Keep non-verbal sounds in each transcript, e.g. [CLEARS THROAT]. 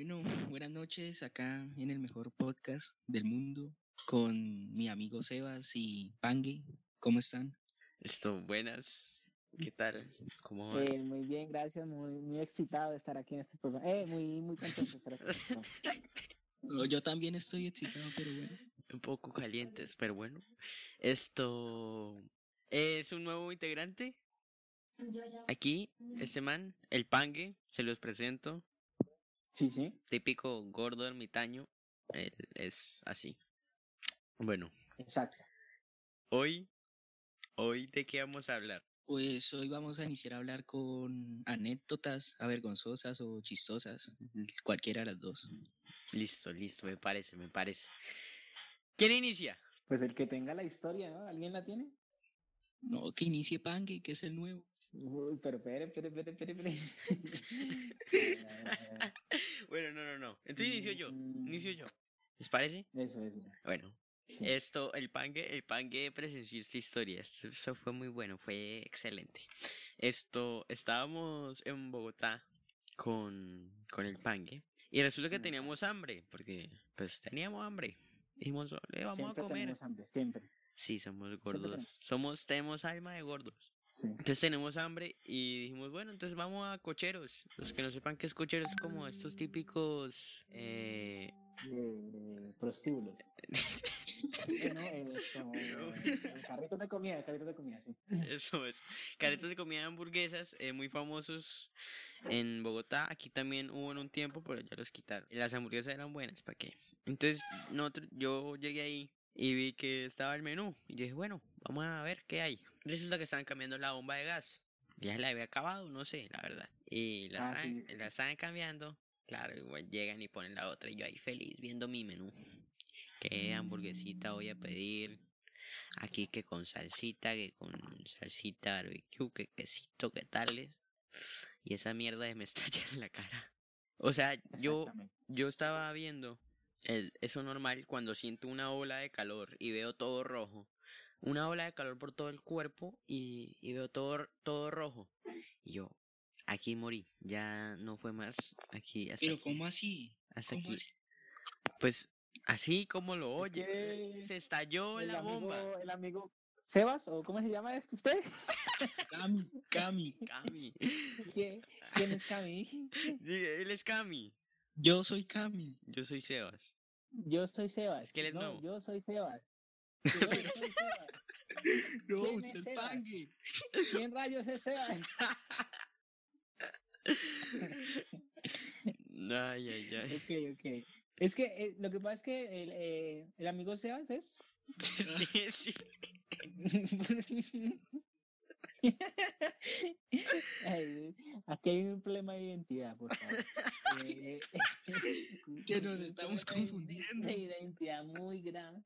Bueno, [LAUGHS] buenas noches acá en el mejor podcast del mundo con mi amigo Sebas y Pangue. ¿Cómo están? Esto, buenas. ¿Qué tal? ¿Cómo vas? Eh, muy bien, gracias. Muy, muy excitado de estar aquí en este programa. Eh, muy, muy contento de estar aquí. [LAUGHS] No, Yo también estoy excitado, pero bueno. Un poco calientes, pero bueno. Esto es un nuevo integrante. Aquí, este man, el Pangue, se los presento. Sí, sí, Típico gordo ermitaño. Él es así. Bueno, exacto. hoy, hoy, ¿de qué vamos a hablar? Pues hoy vamos a iniciar a hablar con anécdotas avergonzosas o chistosas, cualquiera de las dos. Listo, listo, me parece, me parece. ¿Quién inicia? Pues el que tenga la historia, ¿no? ¿Alguien la tiene? No, que inicie Pangue, que es el nuevo. Uy, pero espere, espere, espere, espere, espere. [LAUGHS] Bueno, no, no, no. Entonces inicio yo, inicio yo. ¿Les parece? Eso, eso. Bueno, Sí. Esto, el pangue, el pangue presenció esta historia. Esto, eso fue muy bueno, fue excelente. Esto, estábamos en Bogotá con, con el pangue. Y resulta que Mm. teníamos hambre, porque pues teníamos hambre. Dijimos, le vamos Siempre a comer. tenemos hambre, siempre. Sí, somos gordos. Somos, tenemos alma de gordos. Sí. Entonces tenemos hambre y dijimos, bueno, entonces vamos a cocheros. Los que no sepan qué es cocheros, es como estos típicos... Eh... [LAUGHS] Eh, prostíbulos. No, eh, carritos de comida, carritos de comida, sí. Eso es. Caretas de comida de hamburguesas eh, muy famosos en Bogotá. Aquí también hubo en un tiempo, pero ya los quitaron. Las hamburguesas eran buenas, ¿para qué? Entonces, nosotros, yo llegué ahí y vi que estaba el menú. Y dije, bueno, vamos a ver qué hay. Resulta que estaban cambiando la bomba de gas. Ya la había acabado, no sé, la verdad. Y la, Ah, estaban, sí. la estaban cambiando. Claro, igual llegan y ponen la otra. Y yo ahí feliz viendo mi menú. ¿Qué hamburguesita voy a pedir? Aquí que con salsita, que con salsita barbecue, que quesito, que tales. Y esa mierda de me estalla [LAUGHS] en la cara. O sea, yo, yo estaba viendo el, eso normal cuando siento una ola de calor y veo todo rojo. Una ola de calor por todo el cuerpo y, y veo todo, todo rojo. Y yo, aquí morí. Ya no fue más. Aquí, hasta Pero aquí. ¿cómo así? hasta ¿Cómo aquí. así? Pues así como lo Es oye. que Se estalló el la amigo, bomba. el amigo Sebas, o ¿cómo se llama es que usted? [LAUGHS] Cami, Cami. Cami. ¿Quién, quién es Cami? [LAUGHS] Él es Cami. Yo soy Cami. Yo soy Sebas. Yo soy Sebas. Es que él es no, nuevo. yo soy Sebas. [LAUGHS] No, ¿Quién usted es Sebas? Pangue. ¿Quién rayos es Sebas? [LAUGHS] Ay, ay, ay. Ok, ok. Es que eh, lo que pasa es que el, eh, el amigo Sebas es. Sí, sí. [LAUGHS] Ay, aquí hay un problema de identidad, por favor. Eh, Que nos estamos confundiendo. De identidad muy grave.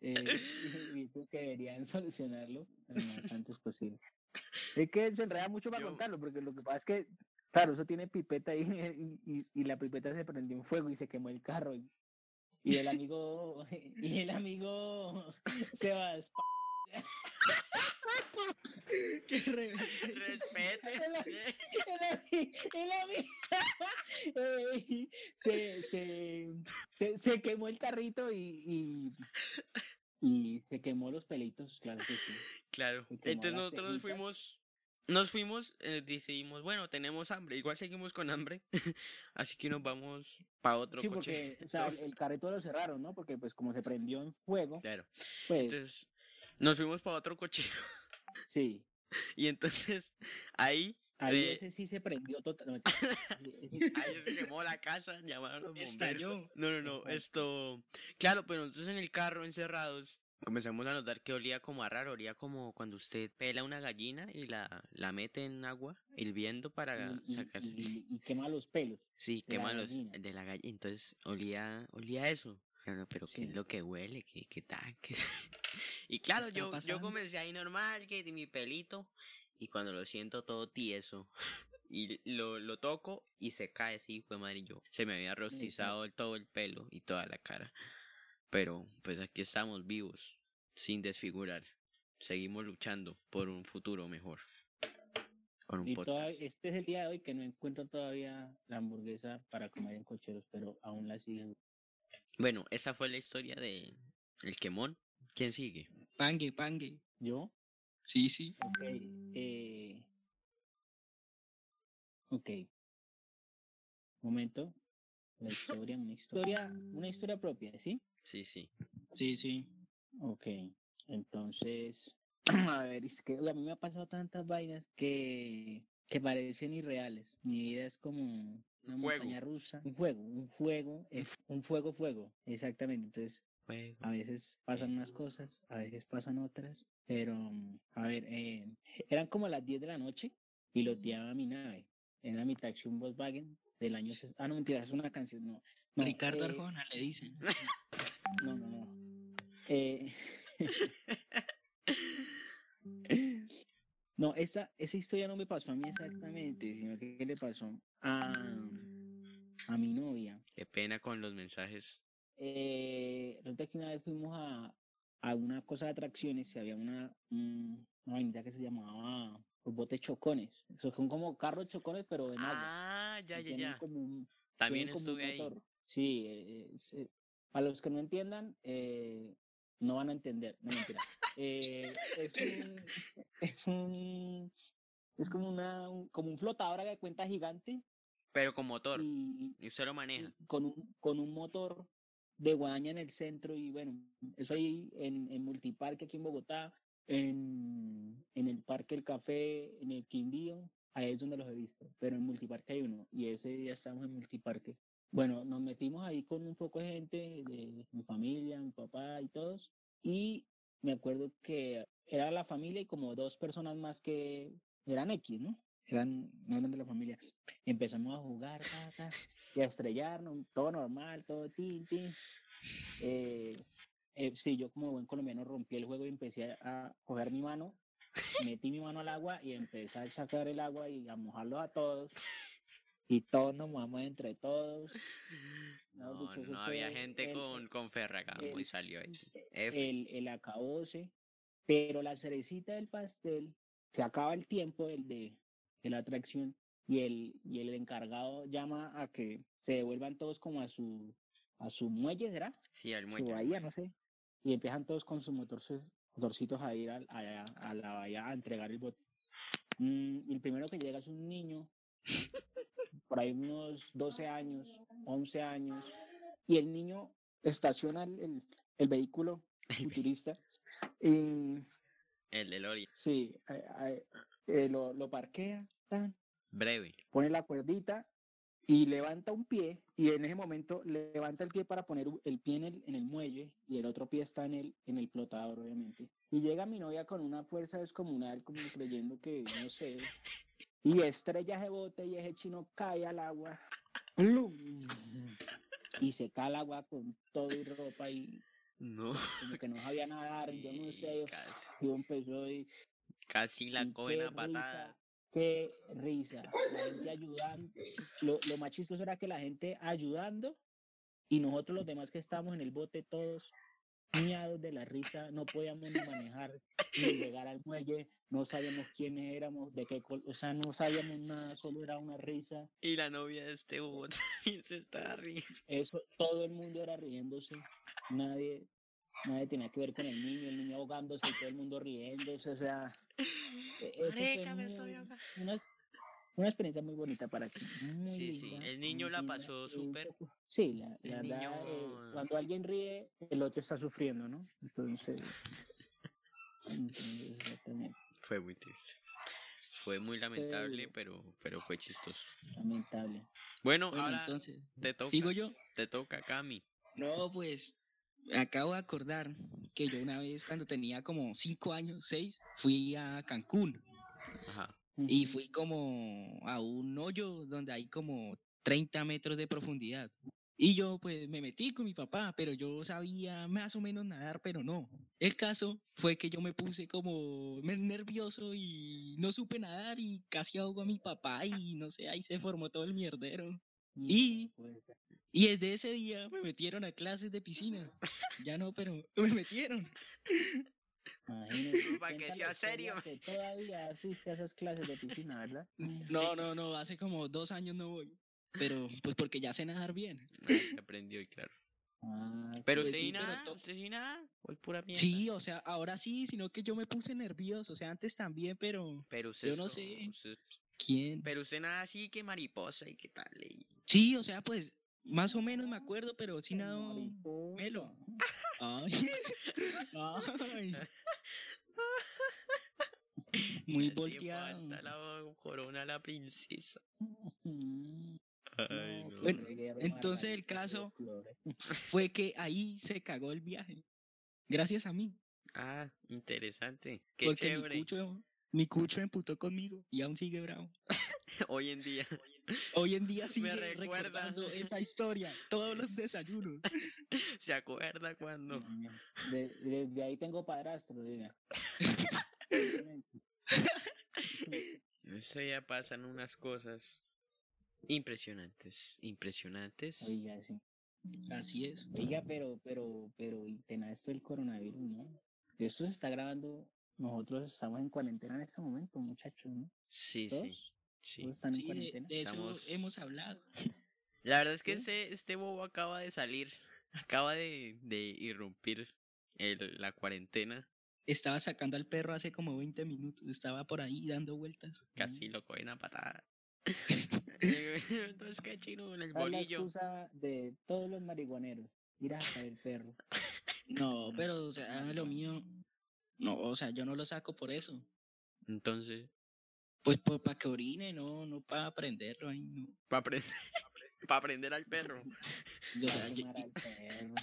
Eh, [LAUGHS] [LAUGHS] que deberían solucionarlo lo más antes posible. Es que se enreda mucho para Yo- contarlo, porque lo que pasa es que, claro, eso tiene pipeta ahí [LAUGHS] y, y- y la pipeta se prendió en fuego y se quemó el carro. Y, y el amigo, y el amigo Sebas [LAUGHS] Qué rebelde. Respete. [LAUGHS] [LAUGHS] eh, se, se, se, se quemó el carrito y, y, y se quemó los pelitos, claro que sí. Claro. Entonces nosotros nos fuimos. Nos fuimos, eh, decidimos, bueno, tenemos hambre. Igual seguimos con hambre. Así que nos vamos para otro Sí, coche. porque o sea, el, el carrito lo cerraron, ¿no? Porque pues como se prendió en fuego, Claro. pues Entonces nos fuimos para otro coche. sí. [LAUGHS] Y entonces ahí. Ahí eh, ese sí se prendió totalmente. [LAUGHS] Ahí se quemó la casa, llamaron a los bomberos. Estalló. No, no, no, esto... Claro, pero nosotros en el carro encerrados comenzamos a notar que olía como a raro, olía como cuando usted pela una gallina y la, la mete en agua hirviendo para y, sacar... y- y quema los pelos. Sí, quema los de la gallina. Entonces olía, olía eso. Pero, no, pero ¿qué es lo que huele? ¿Qué, qué tal? [LAUGHS] ¿Qué- y claro, yo, yo comencé ahí normal, que mi pelito. Y cuando lo siento todo tieso. [LAUGHS] Y lo, lo toco y se cae así, fue madre. yo se me había rostizado todo el pelo y toda la cara. Pero pues aquí estamos vivos, sin desfigurar. Seguimos luchando por un futuro mejor. con un Y toda- este es el día de hoy que no encuentro todavía la hamburguesa para comer en cocheros, pero aún la siguen. Bueno, esa fue la historia de el quemón. ¿Quién sigue? Pangue, pangue. ¿Yo? Sí, sí. Ok. Eh... Ok. Momento. La historia, una historia, una historia propia, ¿sí? Sí, sí. Sí, sí. Ok. Entonces, [CLEARS THROAT] a ver, es que a mí me ha pasado tantas vainas que, que parecen irreales. Mi vida es como una Fuego. montaña rusa. Un fuego, un fuego, es un fuego, fuego. Exactamente. Entonces, Juego. a veces pasan unas cosas, a veces pasan otras, pero a ver, eh, eran como las 10 de la noche, piloteaba mi nave. Era mi taxi, un Volkswagen del año... Ah, no, mentira, es una canción, no. no, Ricardo eh, Arjona le dicen. No, no, no. Eh, [LAUGHS] no, esa, esa historia no me pasó a mí exactamente, sino que le pasó a, a mi novia. Qué pena con los mensajes. Eh, resulta que una vez fuimos a, a una cosa de atracciones y había una, un- una vainita que se llamaba los botes chocones. Esos son como carros chocones, pero agua. Ah, ya, ya, ya. como un- También un estuve ahí. Sí, eh, eh, para los que no entiendan, eh, no van a entender, no mentira. Eh, es [LAUGHS] un, es un, es como una, un- como un flotador de cuenta gigante Pero con motor. y, Y usted lo maneja. con un, con un motor de guadaña en el centro y bueno, eso ahí en, en Multiparque aquí en Bogotá, en, en el Parque El Café, en el Quindío, ahí es donde los he visto, pero en Multiparque hay uno y ese día estamos en Multiparque. Bueno, nos metimos ahí con un poco de gente, de mi familia, mi papá y todos, y me acuerdo que era la familia y como dos personas más que eran X, ¿no? Eran, no eran de la familia. Empezamos a jugar, ta, ta, y a estrellarnos, todo normal, todo tin, tin. Eh, eh, sí, yo como buen colombiano rompí el juego y empecé a, coger mi mano, metí mi mano al agua y empecé a sacar el agua y a mojarlos a todos. Y todos nos mojamos entre todos. No, no había gente el- con, con Ferragamo y salió ahí. El, el acabose, pero la cerecita del pastel, se acaba el tiempo el de, de la atracción y el, y el encargado llama a que se devuelvan todos como a su, a su muelle, ¿será? Sí, al Su muelle. al bahía, no sé. Y empiezan todos con sus motorcitos, motorcitos a ir allá a la bahía a entregar el bote. Mm, y el primero que llega es un niño, por ahí unos 12 años, 11 años, y el niño estaciona el, el- el vehículo futurista y El de Lori. sí, eh, lo, lo parquea, tan, Breve. pone la cuerdita y levanta un pie y en ese momento levanta el pie para poner el pie en el, en el muelle y el otro pie está en el, en el flotador, obviamente. Y llega mi novia con una fuerza descomunal, como creyendo que, no sé, y estrella ese bote y ese chino cae al agua. ¡plum! Y se cae al agua con todo y ropa y No. como que no sabía nadar, yo no sé, [LAUGHS] Y casi, y empezó y casi la cogen a patadas. risa, Qué risa. La gente ayudando. Lo, lo más chistoso era que la gente ayudando y nosotros los demás que estábamos en el bote todos miados de la risa, no podíamos ni manejar ni llegar al muelle, no sabíamos quiénes éramos, de qué, o sea, no sabíamos nada, solo era una risa. Y la novia de este bobo [LAUGHS] también se estaba riendo. Eso, todo el mundo era riéndose, nadie, nadie tenía que ver con el niño, el niño ahogándose y todo el mundo riéndose, o sea, [LAUGHS] e- eso fue Marica, me estoy muy- ahogando. una, una experiencia muy bonita para ti. Muy Sí, sí, linda, el niño la linda, pasó un súper. Sí, la, la verdad, eh, niño- cuando alguien ríe, el otro está sufriendo, ¿no? Entonces, entonces, exactamente, Fue muy triste. Fue muy lamentable, pero, pero fue chistoso. lamentable. Bueno, Bueno, ahora entonces, te toca. ¿sigo yo? Te toca, Cami. No, pues acabo de acordar que yo una vez cuando tenía como cinco años, seis, fui a Cancún Ajá. y fui como a un hoyo donde hay como 30 metros de profundidad. Y yo pues me metí con mi papá, pero yo sabía más o menos nadar, pero no. El caso fue que yo me puse como nervioso y no supe nadar y casi ahogo a mi papá y no sé, ahí se formó todo el mierdero. Y- puta. Y desde ese día me metieron a clases de piscina. Ya no, pero [LAUGHS] me metieron. Imagínese, Pa' que sea serio. que todavía asiste a esas clases de piscina, ¿verdad? No, no, no, hace como dos años no voy. Pero pues porque ya sé nadar bien. Se aprendió y claro. Ah, Pero Pues usted sí, pero nada, to- usted sí nada, voy pura mierda. Sí, o sea, ahora sí, sino que yo me puse nervioso. O sea, antes también, pero Pero usted yo no sé. usted- ¿quién? pero usted nada así que mariposa y qué tal. y- Sí, o sea, pues más o menos me acuerdo, pero sí mariposa. melo. Ay. [LAUGHS] Ay. [LAUGHS] Muy volteado. falta la corona a la princesa. Ay, no, no. Bueno, entonces el caso-. Fue que ahí se cagó el viaje. Gracias a mí. Ah, interesante. Qué porque chévere. mi cucho, mi cucho emputó conmigo y aún sigue bravo. [LAUGHS] Hoy en día. Hoy en día [LAUGHS] sigue recuerda. recordando esa [LAUGHS] historia, todos los desayunos. [LAUGHS] ¿Se acuerda cuando? De- desde ahí tengo padrastro, diga. Eso ya pasan unas cosas impresionantes. Impresionantes. Oiga, sí. Así es. Oiga, pero, pero, pero, y tenaz esto del coronavirus, ¿no? Esto se está grabando, nosotros estamos en cuarentena en este momento, muchachos, ¿no? Sí, sí. ¿Todos? Sí. ¿Todos están en Sí, de, cuarentena? de eso Estamos- hemos hablado. La verdad es que ¿Sí? este, este bobo acaba de salir. [LAUGHS] Acaba de, de irrumpir el- la cuarentena. Estaba sacando al perro hace como 20 minutos, estaba por ahí dando vueltas. Casi lo cogen a patada. [LAUGHS] [LAUGHS] Entonces, qué chino en el ¿Cuál es la bolillo. excusa de todos los marihuaneros? Ir a sacar el perro. No, pero o sea, lo mío, no, o sea, yo no lo saco por eso. Entonces, Pues para que orine, no, no para aprenderlo ahí, no. para aprender, [LAUGHS] para aprender al perro. Yo, o Para sea, yo, quemar al [LAUGHS] perro.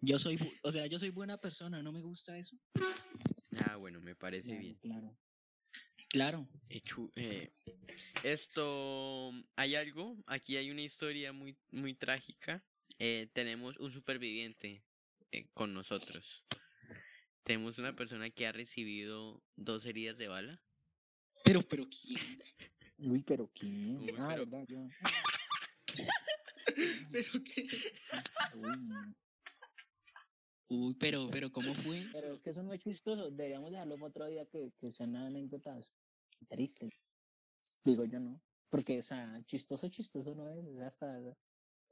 yo soy, o sea, yo soy buena persona, no me gusta eso. Ah, bueno, me parece Claro, bien. claro. Claro. Eh, eh, esto, hay algo, aquí hay una historia muy, muy trágica. Eh, tenemos un superviviente eh, con nosotros. Tenemos una persona que ha recibido dos heridas de bala. Pero, pero [LAUGHS] ¿quién? Uy, pero ¿quién? Uy, ah, pero- verdad, yo. [LAUGHS] pero qué. Uy, Uy, pero, pero ¿cómo fue? pero es que eso no es chistoso. Deberíamos dejarlo para otro día que, que sean anécdotas tristes. Digo yo no. Porque, o sea, chistoso, chistoso no es. Es hasta,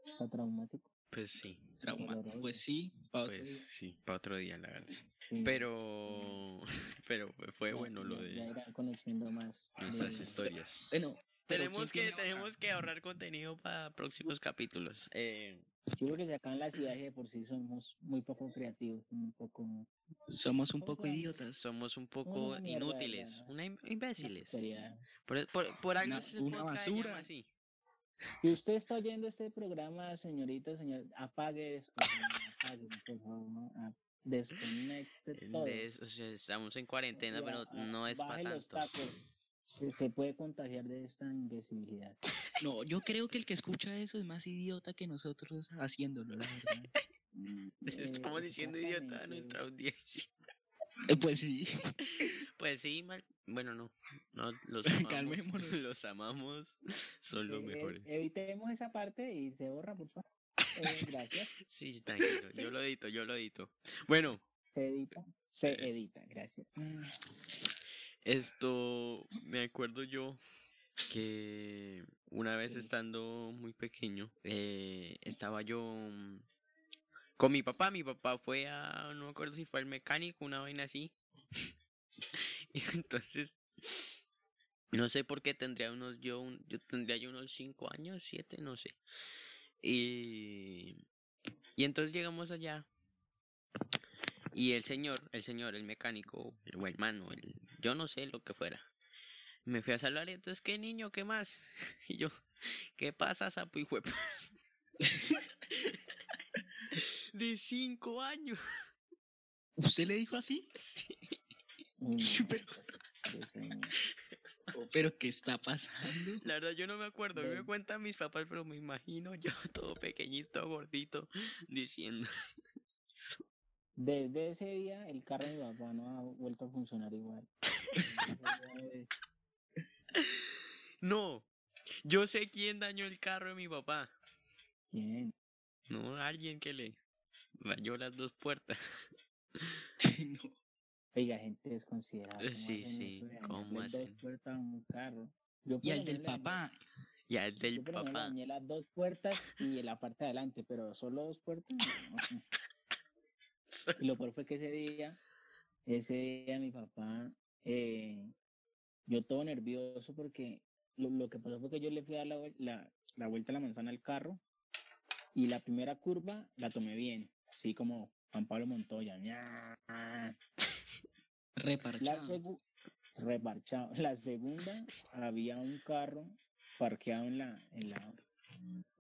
hasta traumático. Pues sí, Trauma. doloroso. Pues sí, pa' otro pues sí, para otro día, la verdad. Sí, Pero, [LAUGHS] pero fue ya- bueno lo ya- Ya de irán conociendo más. nuestras de- historias. Bueno, Tenemos ¿quién que, tenemos que ahorrar contenido para próximos capítulos. Eh, Yo creo que si acá en la ciudad de por sí somos muy poco creativos, muy poco Somos un ¿Cómo poco idiotas. somos un poco Una inútiles, una im- imbéciles. seriedad. Por, por, por algo Una- una se llama basura. así. Si usted está oyendo este programa, señorita, señor, apague esto. apague, por favor, ¿no? Ah, Desconecte todo. o sea, estamos en cuarentena, Ya, pero ah, no es para los tanto. tacos. Usted puede contagiar de esta imbecilidad. No, yo creo que el que escucha eso es más idiota que nosotros haciéndolo, la verdad. Mm, [LAUGHS] Estamos eh, diciendo idiota a nuestra audiencia. Eh, Pues sí. [LAUGHS] Pues sí, mal. Bueno, no. no los [LAUGHS] amamos. [LAUGHS] Los amamos. Son los Eh, mejores. evitemos esa parte y se borra, por favor. Eh, gracias. Sí, tranquilo. Yo lo edito, yo lo edito. Bueno, Se edita. Se Eh. edita, gracias. esto me acuerdo yo que una vez estando muy pequeño, eh, estaba yo mm, con mi papá. Mi papá fue a, no me acuerdo si fue al mecánico, una vaina así. [LAUGHS] entonces, no sé por qué tendría unos, yo, un- yo tendría yo unos 5 años, 7, no sé. Y, y entonces llegamos allá. Y el señor, el señor, el mecánico, el, el mano, el, yo no sé lo que fuera. Me fui a saludar y entonces, ¿qué niño? ¿Qué más? [LAUGHS] Y yo, ¿qué pasa, sapo y? [LAUGHS] De cinco años. ¿Usted le dijo así? [LAUGHS] Sí. [LAUGHS] Pero-. Oh, pero ¿qué está pasando? La verdad, yo no me acuerdo. A mí me cuentan mis papás, pero me imagino yo [LAUGHS] todo pequeñito, gordito, diciendo. Desde ese día, el carro de mi papá no ha vuelto a funcionar igual. No, yo sé quién dañó el carro de mi papá. ¿Quién? No, alguien que le rayó las dos puertas. [LAUGHS] no. Oiga, gente desconsiderada. Eh, ¿cómo sí, sí, eso ¿cómo dañarle dos hacen? puertas a un carro? Yo Y al del papá, Ya el del Yo papá. dañé las dos puertas y la parte de adelante, pero solo dos puertas. no. [LAUGHS] Y lo peor fue que ese día, ese día mi papá, eh, yo todo nervioso porque lo, lo que pasó fue que yo le fui a dar la, la, la vuelta a la manzana al carro y la primera curva la tomé bien, así como Juan Pablo Montoya. La, reparchado. reparchado. [LAUGHS] La segunda había un carro parqueado en la, en la,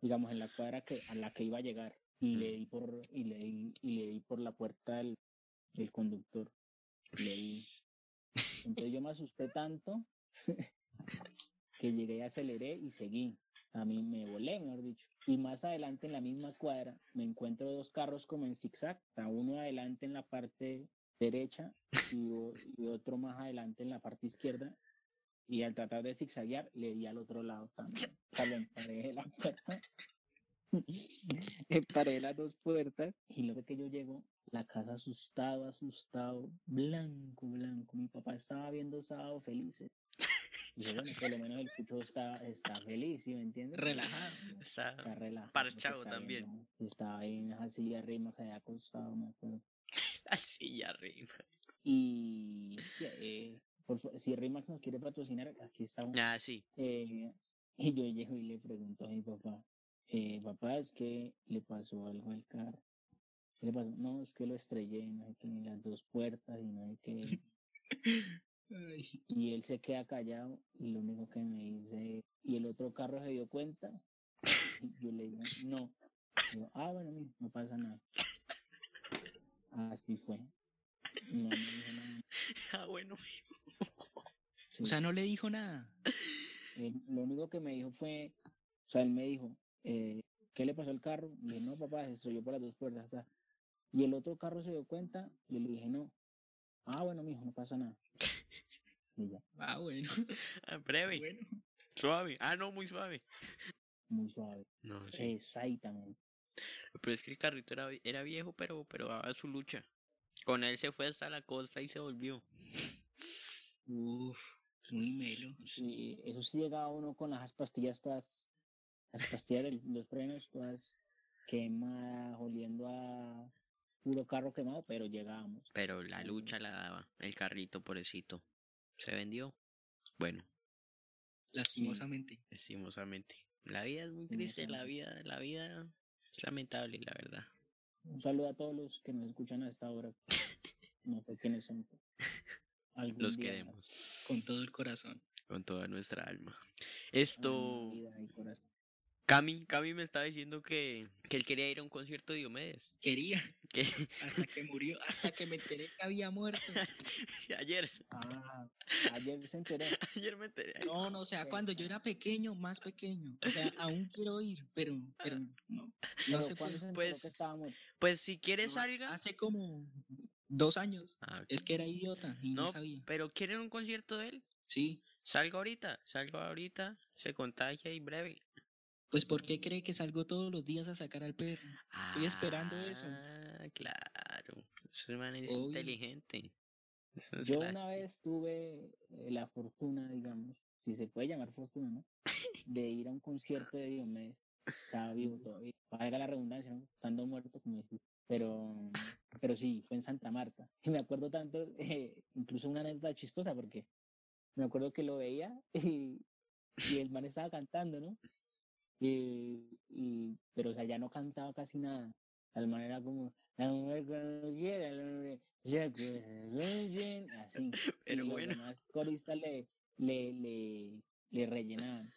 digamos, en la cuadra que, a la que iba a llegar. Y le di por, y le di, y le di por la puerta del, del conductor. Le di. Entonces yo me asusté tanto [LAUGHS] que llegué y aceleré y seguí. A mí me volé, mejor dicho. Y más adelante en la misma cuadra me encuentro dos carros como en zigzag. o sea, uno adelante en la parte derecha y, otro más adelante en la parte izquierda. Y al tratar de zigzaguear, le di al otro lado también. O sea, emparejé la puerta. [LAUGHS] emparejé las dos puertas. Y luego que yo llego, la casa asustado, asustado, blanco, blanco. Mi papá estaba viendo sábado felices. Bueno, por lo menos el cucho está, está feliz, ¿sí me entiendes? Relajado. Está Está relajado. Parchado está también. viendo- Estaba ahí en esa silla arriba que había acostado, me acuerdo. [LAUGHS] así ya arriba. Y sí, eh, por si Rimax nos quiere patrocinar, aquí estamos. Ah, sí. Eh, [LAUGHS] y yo llego y le pregunto a mi papá, eh, papá, es que le pasó algo al carro. ¿Qué le pasó? No, es que lo estrellé, no hay que ni las dos puertas y no hay que... [LAUGHS] Ay, Y él se queda callado y lo único que me dice, ¿y el otro carro se dio cuenta? Y yo le digo, no. Yo, ah, bueno, mijo, no pasa nada. Así fue. No me dijo nada. [LAUGHS] Ah, bueno. Sí. O sea, no le dijo nada. Lo único que me dijo fue, o sea, él me dijo, eh, ¿qué le pasó al carro? Le dije, no, papá, se estrelló por las dos puertas. ta". Y el otro carro se dio cuenta y le dije, no. Ah, bueno, mijo, no pasa nada. Ah, bueno. [LAUGHS] Ah, breve. Bueno. Suave. Ah, no, muy suave. muy suave. No, sí. Exactamente. Pero es que el carrito era, era viejo, pero, pero daba su lucha. Con él se fue hasta la costa y se volvió. Uf, muy melo. Sí, eso sí llegaba uno con las pastillas todas, las pastillas de los frenos todas quemadas, oliendo a puro carro quemado, pero llegábamos. Pero la lucha la daba. El carrito, pobrecito. Se vendió. Bueno, Lastimosamente. lastimosamente. La vida es muy triste, la vida, la vida es lamentable, la verdad. Un saludo a todos los que nos escuchan a esta hora. No sé quiénes son. algún Los queremos Con todo el corazón. con toda nuestra alma. Esto, vida y corazón. Cami, Cami me estaba diciendo que, que él quería ir a un concierto de Diomedes. Quería, Que hasta que murió, hasta que me enteré que había muerto. [LAUGHS] ayer, Ah, ayer se enteró. [LAUGHS] ayer me enteré. No, no, o sea, cuando yo era pequeño, más pequeño. O sea, aún quiero ir, pero, pero no. No Pero sé cuándo. se enteró pues, que estaba muerto. Pues si quieres salga. Hace como dos años. Ah. Es que era idiota y no, No, sabía. pero ¿quieren un concierto de él? Sí. Salga ahorita, salga ahorita, se contagia y breve. Pues ¿por qué cree que salgo todos los días a sacar al perro? Estoy esperando eso. Ah, claro. Ese man es Obvio. inteligente. Eso Yo una vez tuve eh, la fortuna, digamos, si se puede llamar fortuna, ¿no? De ir a un concierto de Diomedes. Estaba [LAUGHS] vivo todavía. Valga la redundancia, ¿no? Estando muerto, como decís. Pero, pero sí, fue en Santa Marta. Y me acuerdo tanto, eh, incluso una anécdota chistosa, porque me acuerdo que lo veía y, y el man estaba cantando, ¿no? Y, y, pero, o sea, ya no cantaba casi nada. El man era como, la mujer cuando quiera, ya que- así. [LAUGHS] Pero y los bueno. demás coristas le, le, le, le rellenaban.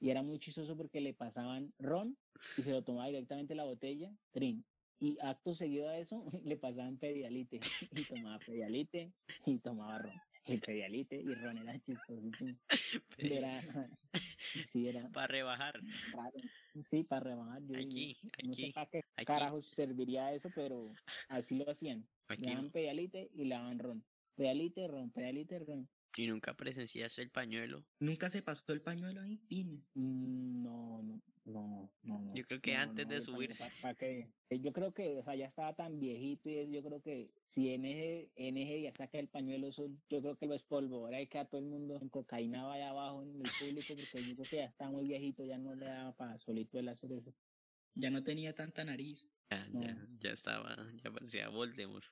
Y era muy chistoso porque le pasaban ron y se lo tomaba directamente la botella, trin. Y acto seguido a eso [LAUGHS] le pasaban pedialite [LAUGHS] y tomaba pedialite y tomaba ron. Y pedialite y ron era chistosísimo. Era, sí, era Para rebajar. Sí, para rebajar. Yo Aquí, no sé para qué aquí. carajos serviría eso, pero así lo hacían. Le Aquí daban no. pedalite y le daban ron. Pedalite, ron, pedalite, ron. ¿Y nunca presenciaste el pañuelo? ¿Nunca se pasó el pañuelo ahí? Mm, No, no, no, no. no, Yo creo que no, antes no, de subirse. pa- pa' qué. Eh, Yo creo que, o sea, ya estaba tan viejito y eso, yo creo que si en ese, en ese día saca el pañuelo, eso, yo creo que lo espolvora y queda todo el mundo en cocaína allá abajo en el público, porque yo creo que ya está muy viejito, ya no le daba para solito el hacer eso. Ya no tenía tanta nariz. Ya, No. ya, ya estaba, ya parecía Voldemort.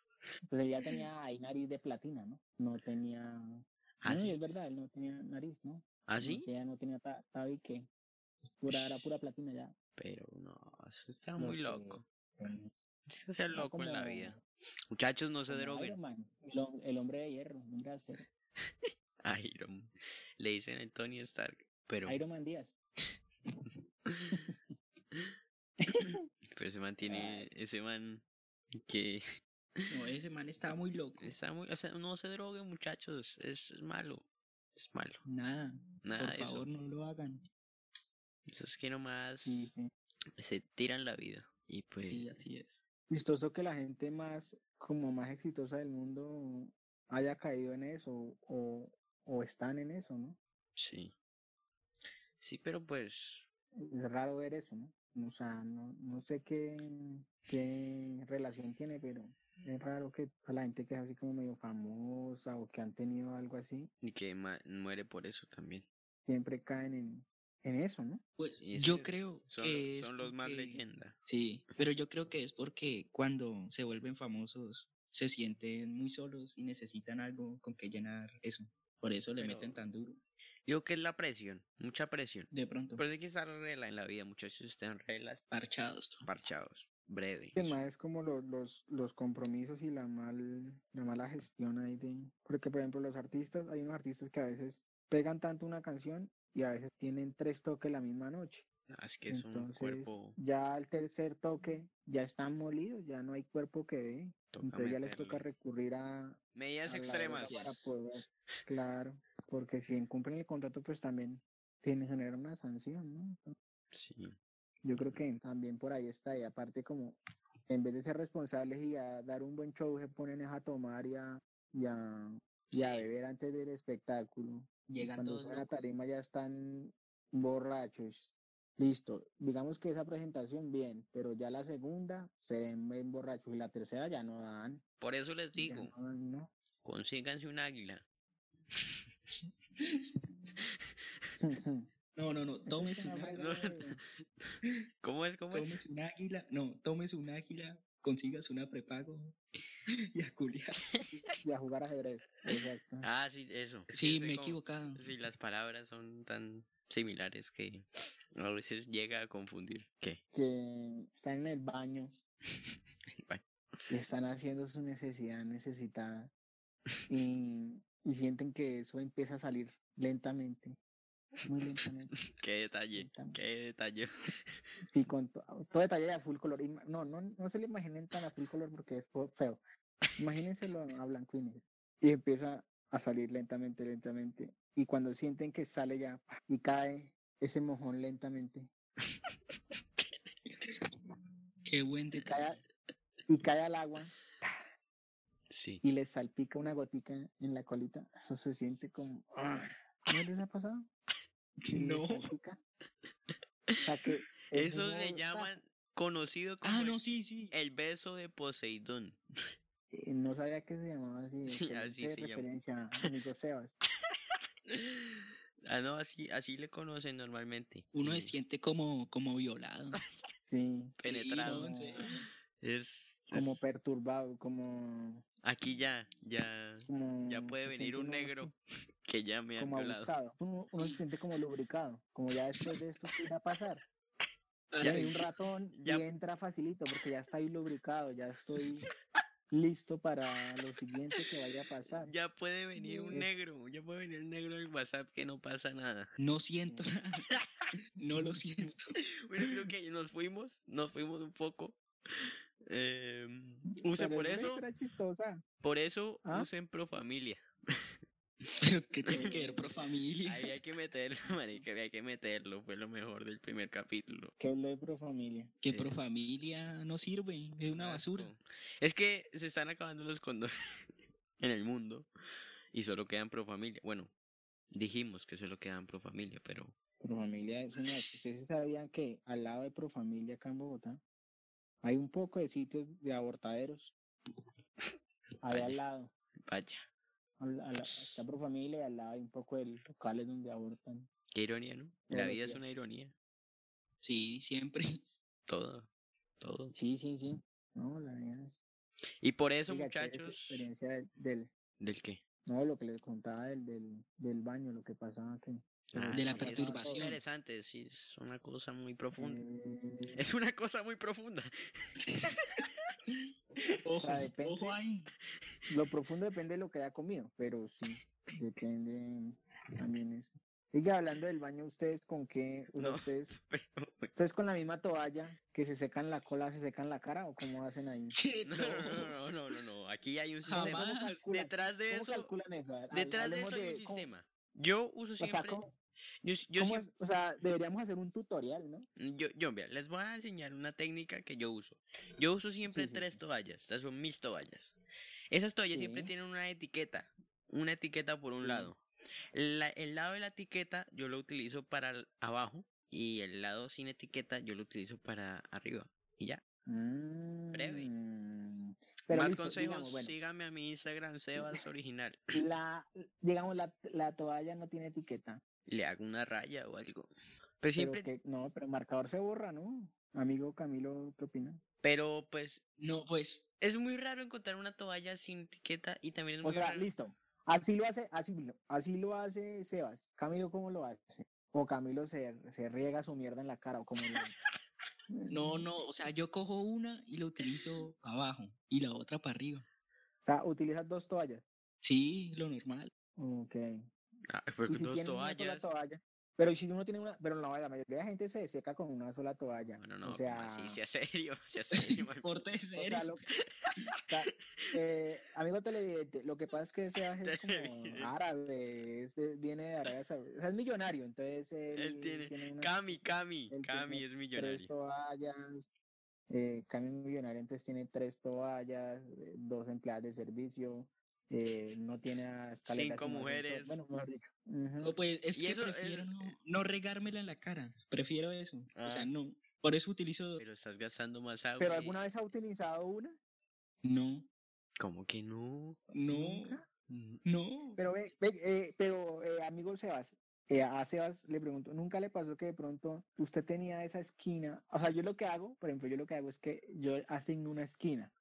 Pues él ya tenía ahí nariz de platina, ¿no? No tenía. ¿Ah, sí? es verdad, él no tenía nariz, ¿no? ¿Ah, sí? Ya no tenía ta- tabique. Pura, era pura platina ya. Pero no, eso está muy loco. Tienes que ser loco en la vida. Muchachos, no se droguen. Iron Man, el, hom- el hombre de hierro, hombre de acero. Iron. Le dicen el Tony Stark. Pero, Iron Man Díaz. [LAUGHS] pero ese man [LAUGHS] tiene, ese man que No, ese man estaba muy loco. está muy, o sea, no se droguen muchachos, es malo, es malo. Nada. Nada por de eso. favor, no lo hagan. Eso es que nomás Sí, sí. se tiran la vida. Y pues, Sí, así es. Vistoso que la gente más, como más exitosa del mundo haya caído en eso o, o están en eso, ¿no? sí. Sí, pero pues, Es raro ver eso, ¿no? O sea, no, no sé qué, qué relación tiene, pero es raro que a la gente que es así como medio famosa o que han tenido algo así, y que muere por eso también. siempre caen en, en eso, ¿no? Pues yo que creo Son, que son los más leyenda. Sí, pero yo creo que es porque cuando se vuelven famosos se sienten muy solos y necesitan algo con que llenar eso. Por eso le meten tan duro. Digo que es la presión, mucha presión. De pronto, Pero hay que estar regla en la vida, muchachos. Estén reglas, parchados. parchados, breve. Que más es como los, los, los compromisos y la mal, la mala gestión ahí de, porque por ejemplo los artistas, hay unos artistas que a veces pegan tanto una canción y a veces tienen tres toques la misma noche. Ah, Es que es un cuerpo. Ya al tercer toque ya están molidos, ya no hay cuerpo que dé. Toca Entonces ya les toca recurrir a, Medidas a extremas. para poder, claro, porque si incumplen el contrato pues también tienen que generar una sanción, ¿no? Sí. Yo creo que también por ahí está, y aparte como en vez de ser responsables y a dar un buen show, se ponen a tomar y a, y a, y a Sí. beber antes del espectáculo. Llegan cuando suben a locos. tarima ya están borrachos. Listo, digamos que esa presentación bien, pero ya la segunda se ven borrachos y la tercera ya no dan. Por eso les digo, no dan, ¿no? consíganse un águila. [LAUGHS] [LAUGHS] [LAUGHS] No, no, no, tómese un águila, [LAUGHS] ¿Cómo es? ¿Cómo es? un águila, no, tómese un águila, consigas una prepago [LAUGHS] y a culiar. y a jugar ajedrez. Exacto. Ah, sí, eso. Sí, me he equivocado. Sí, las palabras son tan similares que a veces llega a confundir. ¿Qué? Que están en el baño [LAUGHS] y están haciendo su necesidad necesitada y, y sienten que eso empieza a salir lentamente, muy lentamente. [LAUGHS] qué detalle, Lentamente. qué detalle. [LAUGHS] Sí, con to- todo detalle a full color. No, no, no se le imaginen tan a full color porque es feo. Imagínenselo a blanco y negro. Y empieza a salir lentamente, lentamente. Y cuando sienten que sale ya y cae ese mojón lentamente [LAUGHS] Qué buen y detalle. cae, a- y cae al agua Sí. y les salpica una gotica en la colita, eso se siente como... ¿No les ha pasado? [LAUGHS] No. O sea que... Eso le llaman conocido como Ah, el, no, sí, sí. el beso de Poseidón. [LAUGHS] Eh, No sabía que se llamaba así. Sí, así se llama. referencia, amigo Sebas. Ah, no, así, así le conocen normalmente. Uno se siente como, como violado. [LAUGHS] Sí, penetrado. como. Es, como es- perturbado, como... aquí ya, ya, como ya puede venir un así, negro que ya me ha Como violado. abusado. Uno, uno se siente como lubricado, como ya después de esto, ¿qué va a pasar? [LAUGHS] Ya hay un ratón Ya- y entra facilito porque ya está ahí lubricado, ya estoy listo para lo siguiente que vaya a pasar. Ya puede venir un Es- negro, ya puede venir un negro en WhatsApp que no pasa nada. No siento nada. [LAUGHS] No lo siento. [LAUGHS] Bueno, creo que nos fuimos, nos fuimos un poco. Eh, use Pero por eso, por eso ¿Ah? usen pro familia. [LAUGHS] Pero que tiene que ver pro familia. Ahí hay que meterlo, [LAUGHS] marica, hay que meterlo, fue lo mejor del primer capítulo. Que es lo de pro familia. Que Eh, pro familia no sirve, es una basura. Es que se están acabando los condones [LAUGHS] en el mundo Y solo quedan pro familia. Bueno, dijimos que solo quedan pro familia, pero Profamilia es una. ¿Ustedes sí sabían que al lado de Profamilia acá en Bogotá hay un poco de sitios de abortaderos? Ahí Vaya. al lado. vaya, al- al- está Profamilia y al lado hay un poco de locales donde abortan. qué ironía, ¿no? La vida es una ironía. Sí, siempre. [LAUGHS] Todo, todo. Sí, sí, sí. No, la verdad es. Y por eso, esa muchachos, experiencia del, del- ¿del qué? No, lo que les contaba del, del, del baño, lo que pasaba que. Ah, de la sí, eso es perturbación. interesante, sí, es una cosa muy profunda. Eh, Es una cosa muy profunda. [LAUGHS] Ojo, depende. ojo ahí. Lo profundo depende de lo que haya comido, pero sí, depende también eso. Sigue hablando del baño, ¿ustedes con qué? O [LAUGHS] sea, No. ¿ustedes, [LAUGHS] Pero, ¿ustedes con la misma toalla que se secan la cola, se secan la cara o cómo hacen ahí? [LAUGHS] No, no, no, no, no, no, Aquí hay un sistema. ¿Cómo calculan, Detrás de cómo eso, calculan eso? Ver, detrás de eso hay un cómo- sistema. Yo uso O sea, siempre, ¿cómo, yo, yo cómo siem- es? O sea, deberíamos hacer un tutorial, ¿no? Yo, yo, les voy a enseñar una técnica que yo uso. Yo uso siempre sí, tres sí. toallas. Estas son mis toallas. Esas toallas siempre tienen una etiqueta. Una etiqueta por un lado. La- el lado de la etiqueta yo lo utilizo para abajo. Y el lado sin etiqueta yo lo utilizo para arriba. Y ya. Breve. Mm, Pero Más listo, consejos, digamos, bueno, sígame a mi Instagram, Sebas Original. la, digamos, la, la toalla no tiene etiqueta. Le hago una raya o algo. Pero Pero siempre, que, no, pero el marcador se borra, ¿no? Amigo Camilo, ¿qué opina? pero pues No, pues, es muy raro encontrar una toalla sin etiqueta y también es O muy sea, raro. listo. Así lo hace, así, lo- así lo hace Sebas. Camilo, ¿cómo lo hace? O Camilo se, se riega su mierda en la cara, o cómo lo hace? no, no, o sea, yo cojo una y la utilizo abajo y la otra para arriba. O sea, utilizas dos toallas. Sí, lo normal. Ok. Ah, pero Y si dos tienes una sola toallas. toalla. Pero si uno tiene una, pero no, la mayoría de la gente se seca con una sola toalla. Bueno, no, o ¿cómo sea, así, sea serio, [LAUGHS] sea serio. [LAUGHS] o sea, serio. lo- o sea, eh, amigo televidente, lo que pasa es que Sebas [LAUGHS] es como árabe, es de- viene de Arabia Saudita, o sea, es millonario, entonces él, Él tiene, una- Cami, Cami, Cami tiene es tres millonario. toallas, eh, Cami millonario, entonces tiene tres toallas, eh, dos empleadas de servicio, eh, no tiene a escaleras Cinco mujeres. bueno, mejor dicho. No, pues es Y que eso, prefiero eh, no, no regármela en la cara. Prefiero eso. O Ah. sea, no. Por eso utilizo. Pero estás gastando más agua. ¿Pero alguna vez ha utilizado una? No, ¿Cómo que no? no, ¿Nunca? Mm, no. Pero, ve, ve, eh, pero eh, amigo Sebas, eh, a Sebas le pregunto, ¿nunca le pasó que de pronto usted tenía esa esquina? O sea, yo lo que hago, por ejemplo, yo lo que hago es que yo asigno una esquina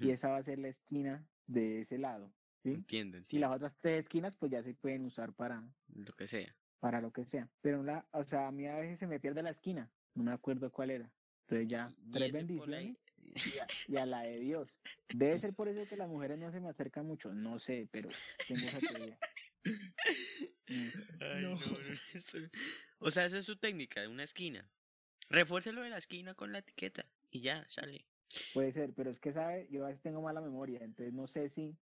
y esa va a ser la esquina de ese lado, ¿sí? Entiendo, Y las otras tres esquinas pues ya se pueden usar para, Lo que sea. para lo que sea. Pero la, o sea, a mí a veces se me pierde la esquina, no me acuerdo cuál era. Entonces ya, tres bendiciones y a, y a la de [LAUGHS] Dios. Debe ser por eso que las mujeres no se me acercan mucho, no sé, pero tengo esa teoría. Mm. Ay, No. no, no, [LAUGHS] esto- O sea, esa es su técnica, una esquina. Refuércelo de la esquina con la etiqueta y ya, sale. Puede ser, pero es que, ¿sabe? Yo a veces tengo mala memoria, entonces no sé si...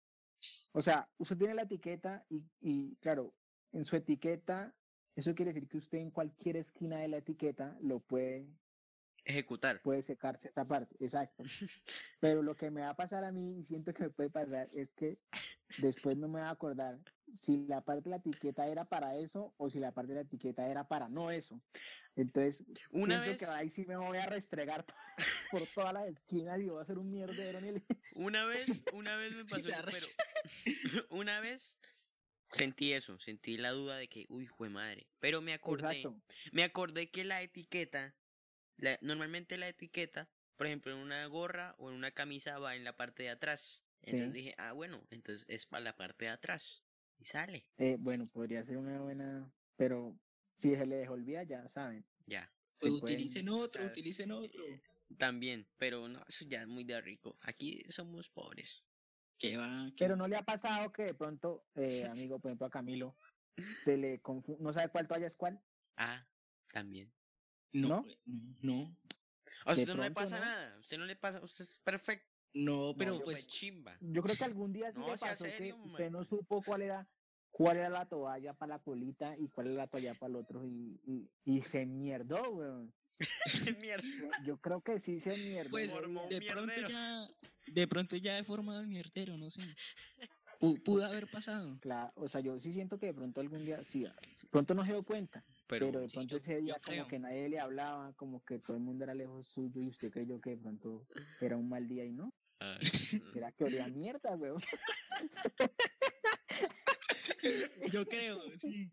O sea, usted tiene la etiqueta y, y, claro, en su etiqueta, eso quiere decir que usted en cualquier esquina de la etiqueta lo puede, Ejecutar. puede secarse esa parte, exacto. [LAUGHS] Pero lo que me va a pasar a mí, y siento que me puede pasar, es que después no me va a acordar si la parte de la etiqueta era para eso o si la parte de la etiqueta era para no eso. Entonces, Una siento vez, que ahí sí me voy a restregar [LAUGHS] por todas las esquinas y voy a hacer un mierdero el... una vez, una vez me [LAUGHS] pasó, pero [LAUGHS] una vez sentí eso, sentí la duda de que, uy, jue madre. Pero me acordé, Exacto. me acordé que la etiqueta, la- normalmente la etiqueta, por ejemplo, en una gorra o en una camisa va en la parte de atrás. Entonces Sí. dije, ah, bueno, entonces es para la parte de atrás. Y sale. Eh, bueno, podría ser una buena, pero si se les olvida, ya saben. Ya. se Pues pueden- utilicen otro, utilicen otro. También, pero no, eso ya es muy de rico. Aquí somos pobres. Va. Pero no le ha pasado que de pronto, eh, amigo, por ejemplo, a Camilo, se le confunde, no sabe cuál toalla es cuál. Ah, también. no, ¿no? pues, no, no, A usted no le pasa ¿no? nada. Usted no le pasa. Usted es perfecto. no, pero yo pues Pues chimba. Yo creo que algún día sí No, le pasó serio, que usted no supo cuál era cuál era la toalla para la colita y cuál era la toalla para el otro y, y, y se mierdó, weón. [LAUGHS] Mierda. Yo, yo creo que sí se mierdó. pues de pronto mierdero. ya de pronto ya he formado el mierdero, no sé. [LAUGHS] Pu- pudo haber pasado. Claro, o sea, yo sí siento que de pronto algún día, sí, de pronto no se dio cuenta, Pero, pero, de sí, pronto yo- ese día como creo. que nadie le hablaba, como que todo el mundo era lejos suyo y usted creyó que de pronto era un mal día y no, era que olía a mierda, weón. [LAUGHS] Yo creo, sí.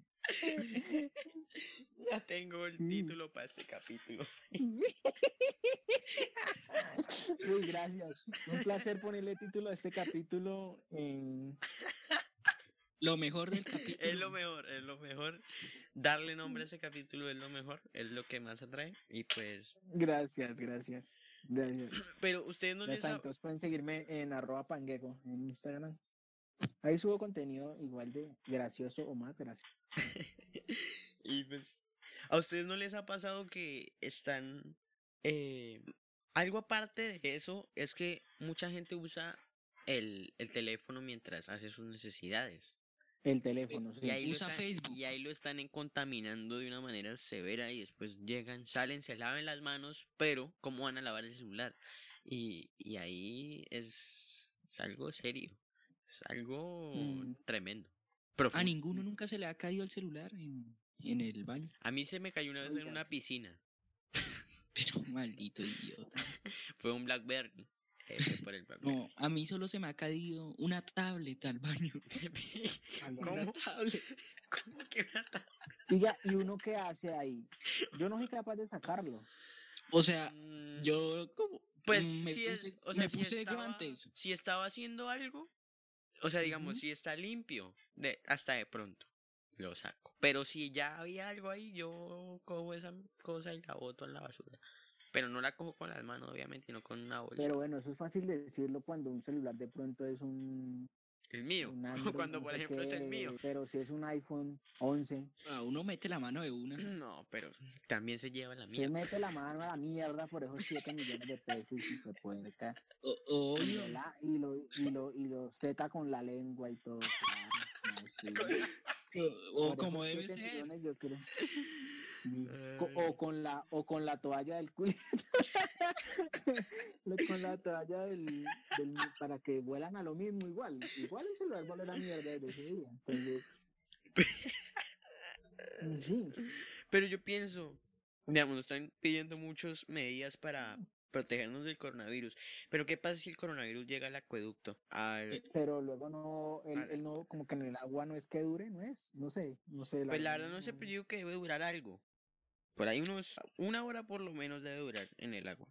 Ya tengo el Sí. título para este capítulo. [LAUGHS] Uy, gracias. Un placer ponerle título a este capítulo en... Lo mejor del capítulo. Es lo mejor, es lo mejor. Darle nombre a ese capítulo es lo mejor, es lo que más atrae. Y pues, Gracias, gracias. Gracias. pero ustedes no les entonces pueden seguirme en arroba en Instagram. Ahí subo contenido igual de gracioso o más gracioso. [LAUGHS] y pues, ¿a ustedes no les ha pasado que están... eh, algo aparte de eso es que mucha gente usa el, el teléfono mientras hace sus necesidades. El teléfono, sí. Y ahí, lo Usa están, Facebook. y ahí lo están contaminando de una manera severa y después llegan, salen, se laven las manos, pero ¿cómo van a lavar el celular? Y, y ahí es, es algo serio, es algo Mm. tremendo. A ninguno nunca se le ha caído el celular en, en el baño. A mí se me cayó una vez en una piscina, [LAUGHS] Pero maldito idiota. [LAUGHS] fue un Blackberry. Por el. No, a mí solo se me ha caído una tablet al baño. [LAUGHS] ¿Cómo? Una tablet. ¿Cómo que una ta- Y ya, ¿y uno qué hace ahí? Yo no soy capaz de sacarlo. O sea, Mm, yo como Pues me si es, puse- o sea, me si puse estaba, guantes. si estaba haciendo algo, o sea, digamos, si está limpio, de, hasta de pronto lo saco. Pero si ya había algo ahí, yo cojo esa cosa y la boto en la basura. Pero no la cojo con las manos, obviamente, sino con una bolsa. Pero bueno, eso es fácil de decirlo cuando un celular de pronto es un, el mío, un Android, [LAUGHS] cuando no por ejemplo es el mío. Pero si es un iPhone 11, a uno mete la mano de una. [CLEARS THROAT] No, pero también se lleva la se mía. mete la [LAUGHS] mano a la mierda por esos 7 millones de pesos y se puede caer. Y, obvio. la- y, lo, y, lo, y teta con la lengua y todo. claro, no, sí. [LAUGHS] O, como debe 7 ser. millones, yo creo. O con la o con la toalla del culo. [LAUGHS] con la toalla del, del para que vuelan a lo mismo igual. Igual el celular vale la mierda de ese día. Entonces, [LAUGHS] sí, Pero yo pienso, digamos, nos están pidiendo muchas medidas para protegernos del coronavirus. Pero ¿qué pasa si el coronavirus llega al acueducto? Al, pero luego no, el, el no, como que en el agua no es que dure, ¿no es? No sé, no sé. Pues la verdad no sé, pero yo que debe durar algo. Por ahí unos, una hora por lo menos debe durar en el agua.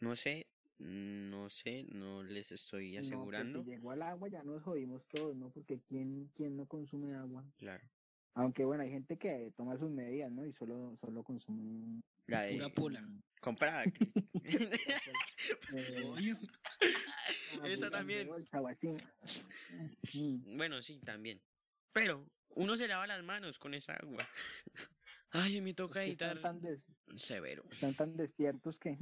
No sé, no sé, no les estoy No, pues asegurando. si llegó al agua ya nos jodimos todos, ¿no? Porque ¿quién, quién no consume agua? Claro. Aunque bueno, hay gente que toma sus medidas, ¿no? Y solo, solo consume La de Pura pola. comprada. [LAUGHS] [LAUGHS] eh, Obvio. Esa también. Mm. bueno, sí, también. Pero uno se lava las manos con esa agua. [LAUGHS] Ay, me Es toca que están, editar tan des- severo. están tan despiertos que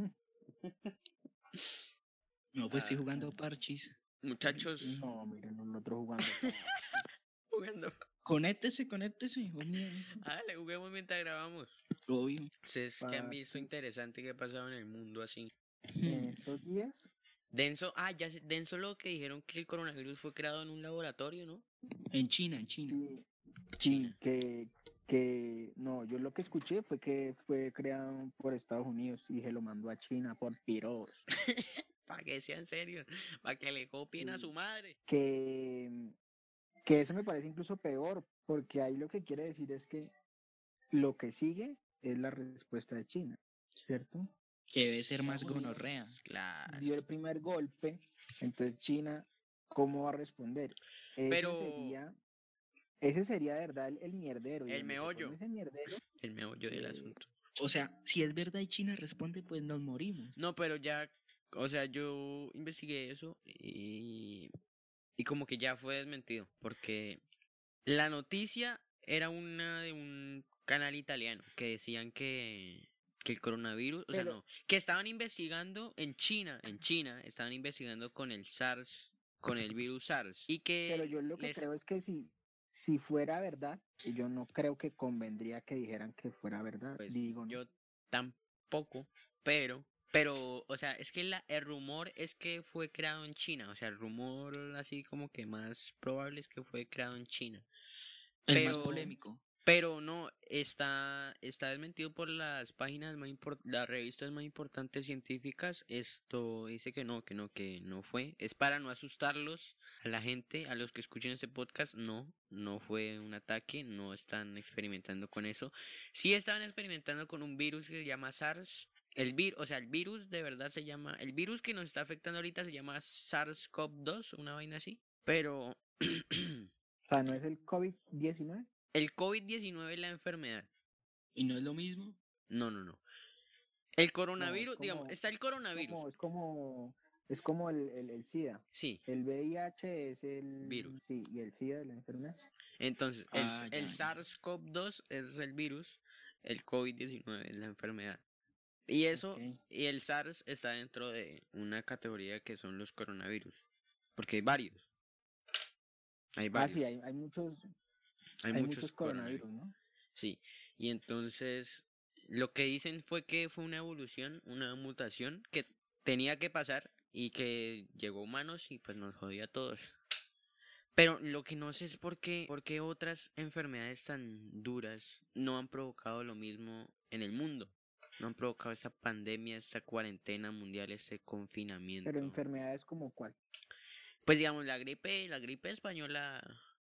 No, pues estoy Ah, jugando parchis. Muchachos, no, miren, nosotros jugando. jugando. Conéctese, conéctese. Ah, le juguemos mientras grabamos. Obvio. Ustedes que han visto interesante que ha pasado en el mundo así. en estos días, Denso, ah, ya sé, Denso lo que dijeron que el coronavirus fue creado en un laboratorio, ¿no? En China, en China. sí, sí, que, que no, yo lo que escuché fue que fue creado por Estados Unidos y se lo mandó a China por piros. [LAUGHS] Para que sean serios, para que le copien a su madre. que, que eso me parece incluso peor, porque ahí lo que quiere decir es que lo que sigue es la respuesta de China, ¿cierto? Que debe ser más gonorrea. Claro. Dio el primer golpe, entonces China, ¿cómo va a responder? Ese Pero- sería, ese sería de verdad el, el mierdero. El meollo. Ese mierdero, [LAUGHS] El meollo del Eh, asunto. O sea, si es verdad y China responde, pues nos morimos. No, pero ya, o sea, yo investigué eso y, y como que ya fue desmentido, porque la noticia era una de un canal italiano que decían que, que el coronavirus, o sea, Pero- no, que estaban investigando en China, en China, estaban investigando con el SARS, con el virus SARS, y que pero yo lo que les- creo es que si, si fuera verdad, y yo no creo que convendría que dijeran que fuera verdad, pues digo, yo tampoco, pero Pero, o sea, es que la, el rumor es que fue creado en China. O sea, el rumor así como que más probable es que fue creado en China. El más Pero- polémico. Pero no, está, está desmentido por las páginas más las revistas más importantes científicas. Esto dice que no, que no, que no fue. Es para no asustarlos a la gente, a los que escuchen este podcast. No, no fue un ataque, no están experimentando con eso. Sí estaban experimentando con un virus que se llama SARS. El virus, o sea, el virus de verdad se llama, el virus que nos está afectando ahorita se llama SARS-CoV-2, una vaina así. Pero [CLEARS THROAT] O sea, ¿no es el COVID-19? el COVID-19 es la enfermedad. ¿Y no es lo mismo? No, no, no. El coronavirus, digamos, como- está el coronavirus. Como- es como, es como el, el, el SIDA. Sí, El VIH es el Virus. Sí, y el SIDA es la enfermedad. entonces el, Ah, el ya, ya. SARS-CoV-2 es el virus, el COVID-19 es la enfermedad. Y eso, y el SARS está dentro de una categoría que son los coronavirus. Porque hay varios. Hay Ah, varios. sí, hay, hay muchos, hay, hay muchos, muchos coronavirus. coronavirus, ¿no? Sí, y entonces lo que dicen fue que fue una evolución, una mutación que tenía que pasar y que llegó a humanos y pues nos jodía a todos. Pero lo que no sé es por qué, por qué otras enfermedades tan duras no han provocado lo mismo en el mundo. No han provocado esta pandemia, esta cuarentena mundial, este confinamiento. Pero enfermedades como cuál. Pues digamos, la gripe, la gripe española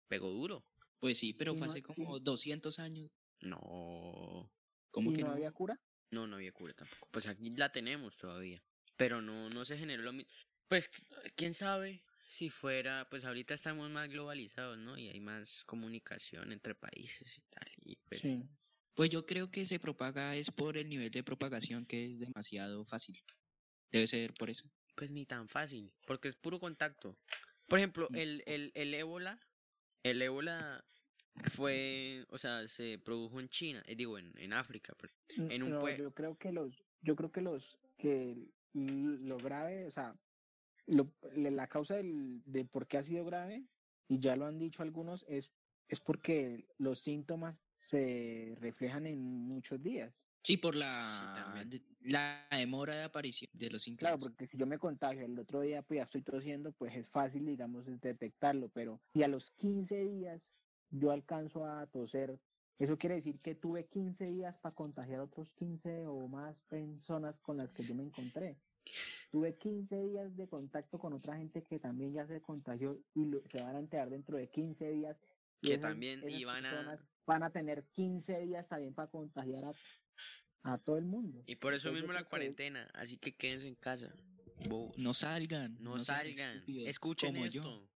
pegó duro. Pues sí, pero fue no- hace y- como 200 años. No, ¿Cómo ¿Y que no, no? había cura? No, no había cura tampoco. Pues aquí la tenemos todavía. Pero no, no se generó lo mismo. Pues, quién sabe si fuera, pues ahorita estamos más globalizados, ¿no? Y hay más comunicación entre países y tal. Y pues, Sí. Pues yo creo que se propaga es por el nivel de propagación que es demasiado fácil. Debe ser por eso. pues ni tan fácil, porque es puro contacto. Por ejemplo, Mm. el, el, el ébola, el ébola fue, o sea, se produjo en China, eh, digo, en, en África. pues. N- en un no, pue- yo creo que los, yo creo que los que lo grave, o sea, lo- la causa del, de por qué ha sido grave, y ya lo han dicho algunos, es, es porque los síntomas se reflejan en muchos días. Sí, por la, la demora de aparición de los síntomas. Claro, porque si yo me contagio el otro día, pues ya estoy tosiendo, pues es fácil, digamos, detectarlo, pero si a los 15 días yo alcanzo a toser, eso quiere decir que tuve 15 días para contagiar a otros 15 o más personas con las que yo me encontré. Tuve 15 días de contacto con otra gente que también ya se contagió y lo- se van a enterar dentro de 15 días. Que esas- también esas iban a- van a tener 15 días también para contagiar a, a todo el mundo. Y por eso Entonces, mismo la es- cuarentena, así que quédense en casa. No salgan. No salgan, escuchen como yo. esto.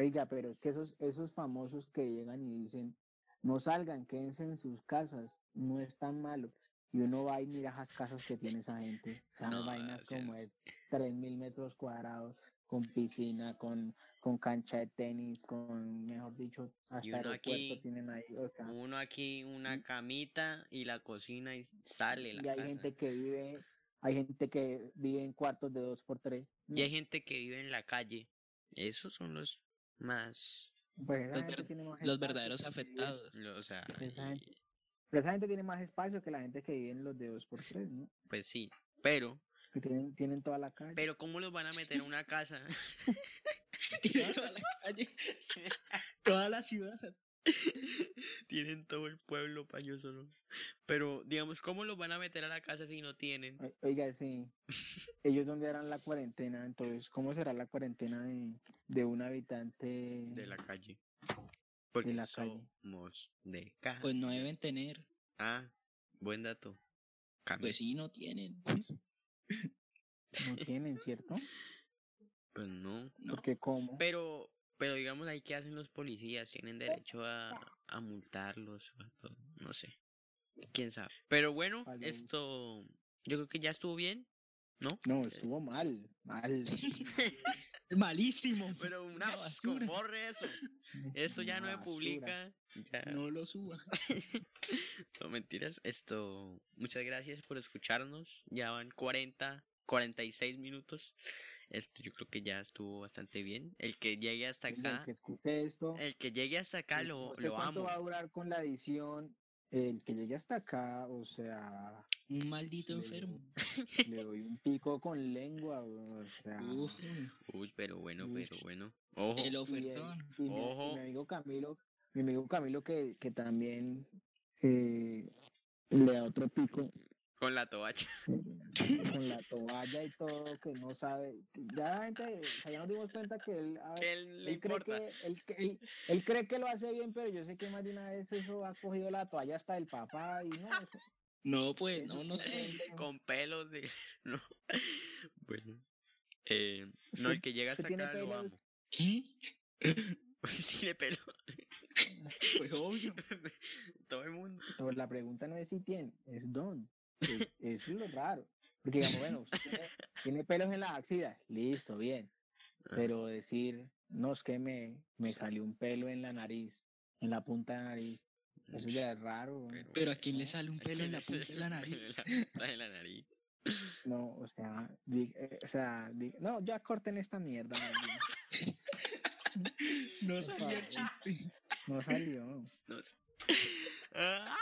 Oiga, pero es que esos, esos famosos que llegan y dicen, no salgan, quédense en sus casas, no es tan malo. Y uno va y mira esas casas que tiene esa gente, esas No, vainas o sea, como de 3.000 metros cuadrados, con piscina, con, con cancha de tenis, con, mejor dicho, hasta uno aeropuerto aquí- tienen ahí. O sea, Uno aquí, una y- camita y la cocina y sale la y hay casa. gente que vive, hay gente que vive en cuartos de dos por tres. Y hay gente que vive en la calle. Esos son los más, Pues esa Los gente ver- tiene más Los verdaderos afectados. o sea, Esa y- gente- Pero esa gente tiene más espacio que la gente que vive en los de dos por tres, ¿no? pues sí, pero, Que tienen, tienen toda la calle. pero ¿cómo los van a meter en una casa? [LAUGHS] Tienen toda la calle, [LAUGHS] toda la ciudad. tienen todo el pueblo para yo solo. Pero, digamos, ¿cómo los van a meter a la casa si no tienen? Oiga, sí. Ellos dónde harán la cuarentena, entonces, ¿cómo será la cuarentena de, de un habitante De la calle. Porque la calle. somos de calle. Pues no deben tener. Ah, buen dato. Cambio. Pues sí, no tienen. No tienen, ¿cierto? Pues no. No. Porque cómo. Pero, pero digamos ahí qué hacen los policías, tienen derecho a, a multarlos o a todo, no sé. Quién sabe. Pero bueno, esto yo creo que ya estuvo bien, ¿no? No, estuvo mal, mal. [LAUGHS] [LAUGHS] Malísimo. Pero [LAUGHS] Una una basura. borre eso. Eso ya no Una basura. publica. Ya. No lo suba. [LAUGHS] No mentiras. Esto, muchas gracias por escucharnos. Ya van 40, 46 minutos. Esto yo creo que ya estuvo bastante bien. El que llegue hasta Oiga, El acá, que escuche esto, el que llegue hasta acá eh, lo, no sé lo cuánto amo. va a durar con la edición. El que llegue hasta acá, o sea, Un maldito Le enfermo. [LAUGHS] Le doy un pico con lengua, o sea. Uf, Uy, pero bueno, Uy. pero bueno. Ojo. el ofertón. y mi, y Ojo. mi amigo Camilo, mi amigo Camilo que, que también eh, le da otro pico Con la toalla. [LAUGHS] con la [LAUGHS] toalla y todo, que no sabe. Ya la gente, o sea, ya nos dimos cuenta que él, a ver, Que él le él cree importa. que, él, que- él, él cree que lo hace bien, pero yo sé que más de una vez eso ha cogido la toalla hasta el papá y no, eso- No, pues, no, no sé. Con pelos de. [LAUGHS] No. Bueno. Eh, no, el que llega hasta acá lo amo. ¿Qué? [LAUGHS] Tiene pelo. Pues obvio. [LAUGHS] Todo el mundo. Pero la pregunta no es si tiene, es don. Es- eso es lo raro. Porque digamos, bueno, usted tiene, tiene pelos en la axila, listo, bien. Ah. Pero decir, no, es que me, me salió un pelo en la nariz, en la punta de la nariz, eso ya es raro. Pero- Pero a quién le ¿no? sale un ¿A pelo en la punta de la nariz. de la? [LAUGHS] No, o sea, di- eh, o sea, di- no, ya corten esta mierda. No el chiste. No salió. No sé. Ah,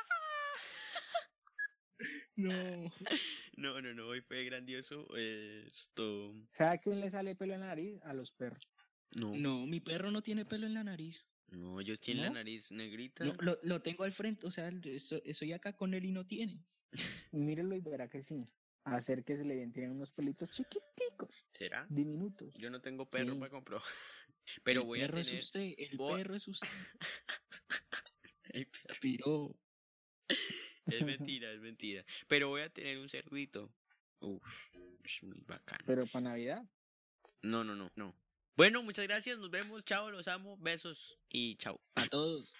[LAUGHS] No. No, no, no, hoy fue grandioso. Esto. ¿Sabe a quién le sale pelo en la nariz? A los perros. No, no, No, mi perro no tiene pelo en la nariz. Yo tiene la ¿No? nariz negrita. No, lo, lo tengo al frente, o sea, eso- estoy acá con él y no tiene. [LAUGHS] Mírelo y verá que sí. Acérquese, le ven, tienen unos pelitos chiquiticos, ¿Será? diminutos. Yo no tengo perro Sí. para comprobar. [LAUGHS] Pero el voy a perro tener. es usted, el voy- perro es usted. [LAUGHS] El perro. Es mentira, es mentira. Pero voy a tener un cerdito. Uf, es muy bacano. Pero para Navidad. No, no, no, no. Bueno, muchas gracias, nos vemos, chao, los amo, besos y chao. a todos.